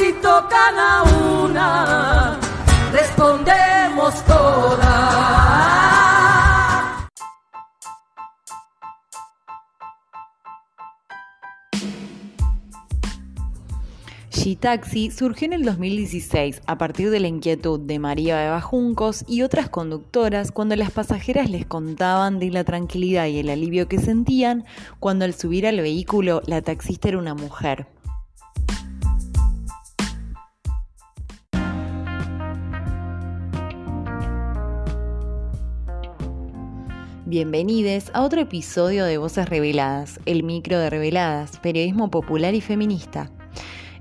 Si tocan a una, respondemos todas. G-Taxi surgió en el 2016 a partir de la inquietud de María Eva Juncos y otras conductoras cuando las pasajeras les contaban de la tranquilidad y el alivio que sentían cuando al subir al vehículo la taxista era una mujer. Bienvenidos a otro episodio de Voces Reveladas, el micro de Reveladas, periodismo popular y feminista.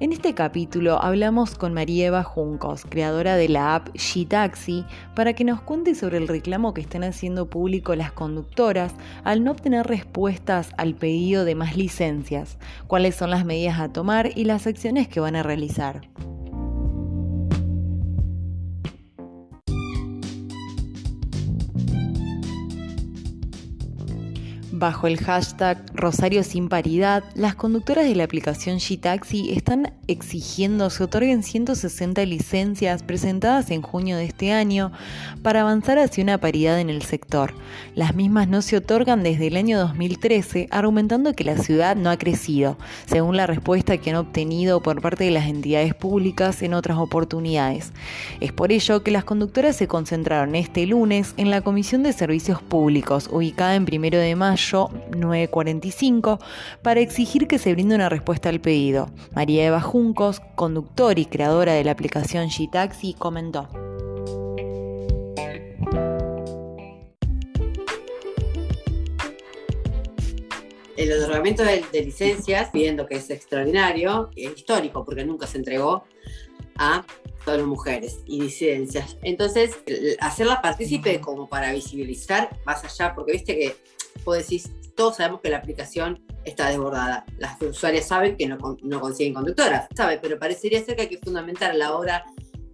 En este capítulo hablamos con María Eva Juncos, creadora de la app G-Taxi, para que nos cuente sobre el reclamo que están haciendo público las conductoras al no obtener respuestas al pedido de más licencias, cuáles son las medidas a tomar y las acciones que van a realizar. Bajo el hashtag Rosario sin paridad, las conductoras de la aplicación G-Taxi están exigiendo se otorguen 160 licencias presentadas en junio de este año para avanzar hacia una paridad en el sector. Las mismas no se otorgan desde el año 2013, argumentando que la ciudad no ha crecido, según la respuesta que han obtenido por parte de las entidades públicas en otras oportunidades. Es por ello que las conductoras se concentraron este lunes en la Comisión de Servicios Públicos, ubicada en primero de mayo 945 para exigir que se brinde una respuesta al pedido. María Eva Juncos, conductor y creadora de la aplicación G-Taxi, comentó. El otorgamiento de, licencias, pidiendo que es extraordinario, es histórico, porque nunca se entregó a todas las mujeres y disidencias. Entonces, hacerla partícipe como para visibilizar más allá, porque viste que vos decís, todos sabemos que la aplicación está desbordada. Las usuarias saben que no, no consiguen conductoras, ¿sabe? Pero parecería ser que hay que fundamentar la hora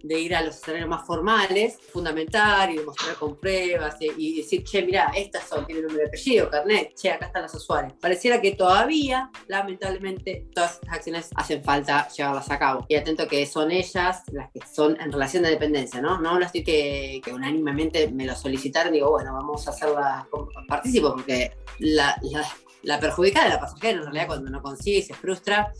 de ir a los escenarios más formales, fundamentar y demostrar con pruebas y, decir, che, mira, estas son, tienen nombre de apellido, carnet, che, acá están los usuarios. Pareciera que todavía, lamentablemente, todas estas acciones hacen falta llevarlas a cabo. Y atento que son ellas las que son en relación de dependencia, ¿no? No hablo así que, que unánimemente me lo solicitaron, digo, bueno, vamos a hacerla participo, porque la, la, la perjudicada de la pasajera en realidad cuando no consigue y se frustra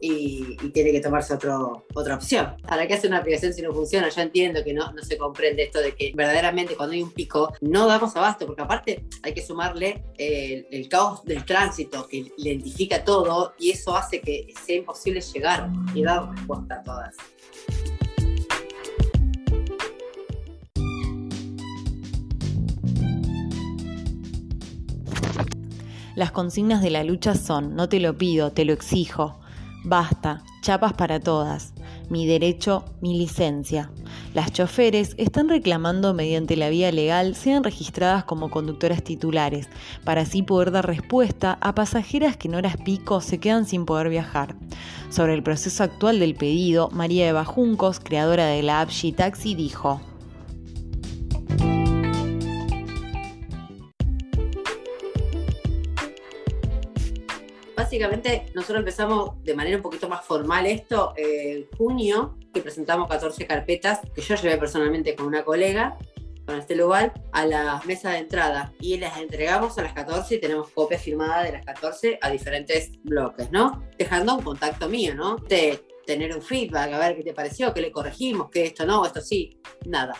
y, tiene que tomarse otro, otra opción. ¿Para qué hace una aplicación si no funciona? Yo entiendo que no, no se comprende esto de que verdaderamente cuando hay un pico no damos abasto, porque aparte hay que sumarle el, el caos del tránsito que identifica todo y eso hace que sea imposible llegar y dar respuesta a todas. Las consignas de la lucha son, no te lo pido, te lo exijo, Basta, chapas para todas. Mi derecho, mi licencia. Las choferes están reclamando mediante la vía legal sean registradas como conductoras titulares, para así poder dar respuesta a pasajeras que en horas pico se quedan sin poder viajar. Sobre el proceso actual del pedido, María Eva Juncos, creadora de la app Taxi, dijo. Básicamente nosotros empezamos de manera un poquito más formal esto en junio, que presentamos 14 carpetas que yo llevé personalmente con una colega, con este lugar, a la mesa de entrada y las entregamos a las 14 y tenemos copia firmada de las 14 a diferentes bloques, ¿no? Dejando un contacto mío, ¿no? De tener un feedback, a ver qué te pareció, qué le corregimos, qué esto no, esto sí, nada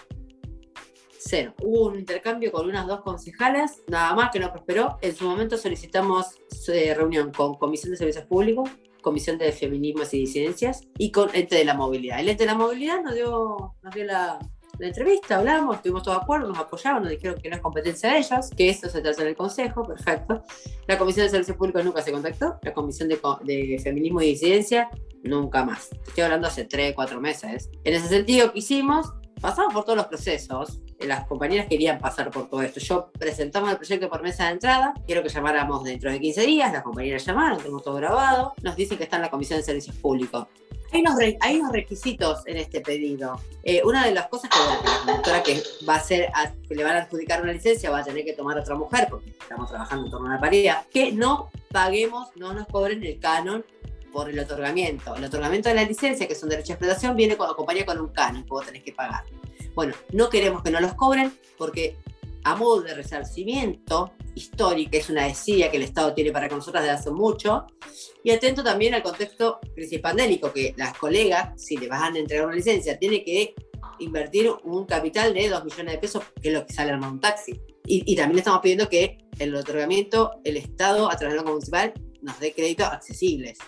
cero. Hubo un intercambio con unas dos concejalas, nada más que no prosperó. En su momento solicitamos eh, reunión con Comisión de Servicios Públicos, Comisión de Feminismos y Disidencias y con Ente de la Movilidad. El Ente de la Movilidad nos dio, nos dio la, entrevista, hablamos, estuvimos todos de acuerdo, nos apoyaban, nos dijeron que no es competencia de ellos, que esto se trata en el Consejo, perfecto. La Comisión de Servicios Públicos nunca se contactó, la Comisión de, de Feminismo y Disidencia nunca más. Estoy hablando hace 3, 4 meses. En ese sentido, ¿qué hicimos? Pasamos por todos los procesos. Las compañeras querían pasar por todo esto. Yo presentamos el proyecto por mesa de entrada. Quiero que llamáramos dentro de 15 días. Las compañeras llamaron, tenemos todo grabado. Nos dicen que está en la Comisión de Servicios Públicos. Hay unos, requisitos en este pedido. Eh, una de las cosas que la conductora que va a ser, que le van a adjudicar una licencia va a tener que tomar otra mujer, porque estamos trabajando en torno a la paridad, que no paguemos, no nos cobren el canon por el otorgamiento. El otorgamiento de la licencia, que es un derecho de explotación, viene con, acompaña con un canon que vos tenés que pagar. Bueno, no queremos que no los cobren porque a modo de resarcimiento histórico, es una desidia que el Estado tiene para con nosotras desde hace mucho, y atento también al contexto crisis pandémico, que las colegas, si le van a entregar una licencia, tiene que invertir un capital de 2 millones de pesos, que es lo que sale armar un taxi. Y, y también estamos pidiendo que el otorgamiento, el Estado, a través del Banco Municipal, nos dé créditos accesibles.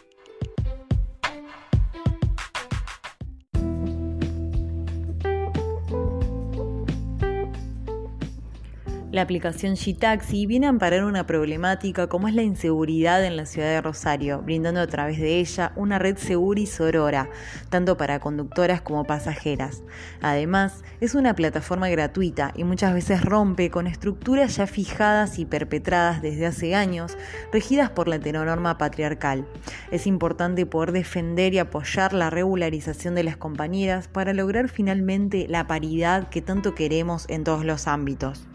La aplicación G-Taxi viene a amparar una problemática como es la inseguridad en la ciudad de Rosario, brindando a través de ella una red segura y sorora, tanto para conductoras como pasajeras. Además, es una plataforma gratuita y muchas veces rompe con estructuras ya fijadas y perpetradas desde hace años, regidas por la heteronorma patriarcal. Es importante poder defender y apoyar la regularización de las compañeras para lograr finalmente la paridad que tanto queremos en todos los ámbitos.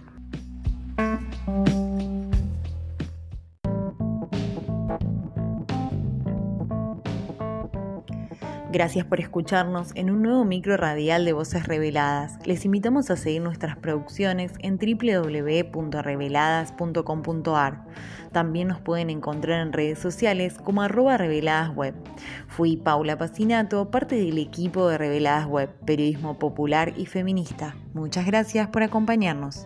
Gracias por escucharnos en un nuevo micro radial de Voces Reveladas. Les invitamos a seguir nuestras producciones en www.reveladas.com.ar. También nos pueden encontrar en redes sociales como arroba reveladasweb. Fui Paula Pacinato, parte del equipo de Reveladas Web, periodismo popular y feminista. Muchas gracias por acompañarnos.